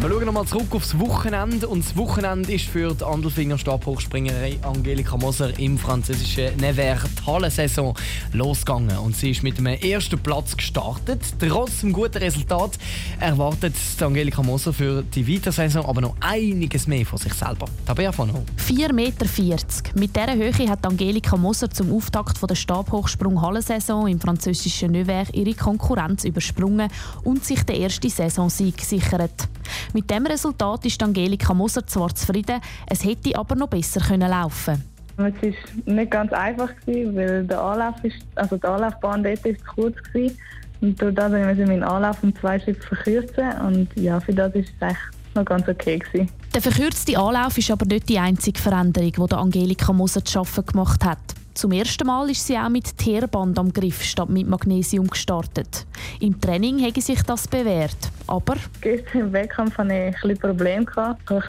Wir schauen nochmal zurück aufs Wochenende. Und das Wochenende ist für die Andelfinger Stabhochspringerei Angelika Moser im französischen Nevers Hallensaison losgegangen. Und sie ist mit dem ersten Platz gestartet. Trotz dem guten Resultat erwartet Angelika Moser für die Weitersaison aber noch einiges mehr von sich selber. Tabea von 4,40 Meter. Mit dieser Höhe hat Angelika Moser zum Auftakt der Stabhochsprung-Hallensaison im französischen Nevers ihre Konkurrenz übersprungen und sich den ersten Saisonsieg gesichert. Mit dem Resultat ist Angelika Moser zwar zufrieden, es hätte aber noch besser können laufen es war nicht ganz einfach, weil der Anlauf ist, also die Anlaufbahn dort ist zu kurz war. Und das musste ich meinen Anlauf um zwei Schritte verkürzen. Und ja, für das war es echt noch ganz okay. Gewesen. Der verkürzte Anlauf ist aber nicht die einzige Veränderung, die Angelika Moser zu arbeiten gemacht hat. Zum ersten Mal ist sie auch mit Teerband am Griff statt mit Magnesium gestartet. Im Training hätte sich das bewährt, aber... Gestern im Wettkampf hatte ich ein Probleme.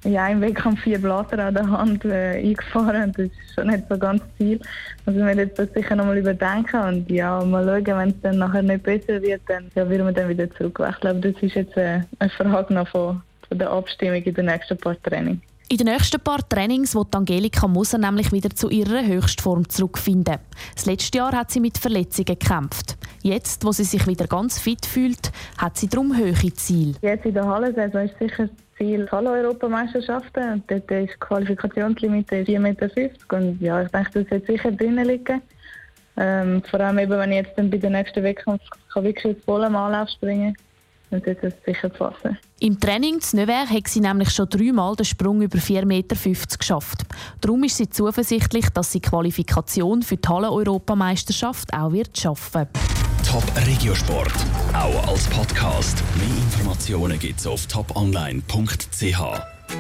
Ich habe im Wettkampf vier Blätter an der Hand äh, eingefahren und das ist schon nicht so ganz viel. Also wir werden das sicher nochmal überdenken und ja, mal schauen, wenn es dann nachher nicht besser wird, dann ja, werden wir dann wieder. Ich glaube, das ist jetzt äh, eine Frage noch von, von der Abstimmung in den nächsten paar Trainings. In den nächsten paar Trainings wird Angelika Moser nämlich wieder zu ihrer Höchstform zurückfinden. Das letzte Jahr hat sie mit Verletzungen gekämpft. Jetzt, wo sie sich wieder ganz fit fühlt, hat sie darum höhere Ziele. Jetzt in der Hallensaison ist sicher das Ziel Halle-Europameisterschaften. Dort ist die Qualifikationslimite 4,50 Meter. Und ja, ich denke, das wird sicher drinnen liegen. Ähm, vor allem eben, wenn ich jetzt dann bei den nächsten Wettkampf wirklich voll am Anlauf springen kann und das sicher zu fassen. Im Training zu Nevers hat sie nämlich schon dreimal den Sprung über 4,50 Meter geschafft. Darum ist sie zuversichtlich, dass sie die Qualifikation für die Halle-Europameisterschaft auch wird schaffen Top Regiosport, auch als Podcast. Mehr Informationen gibt es auf toponline.ch.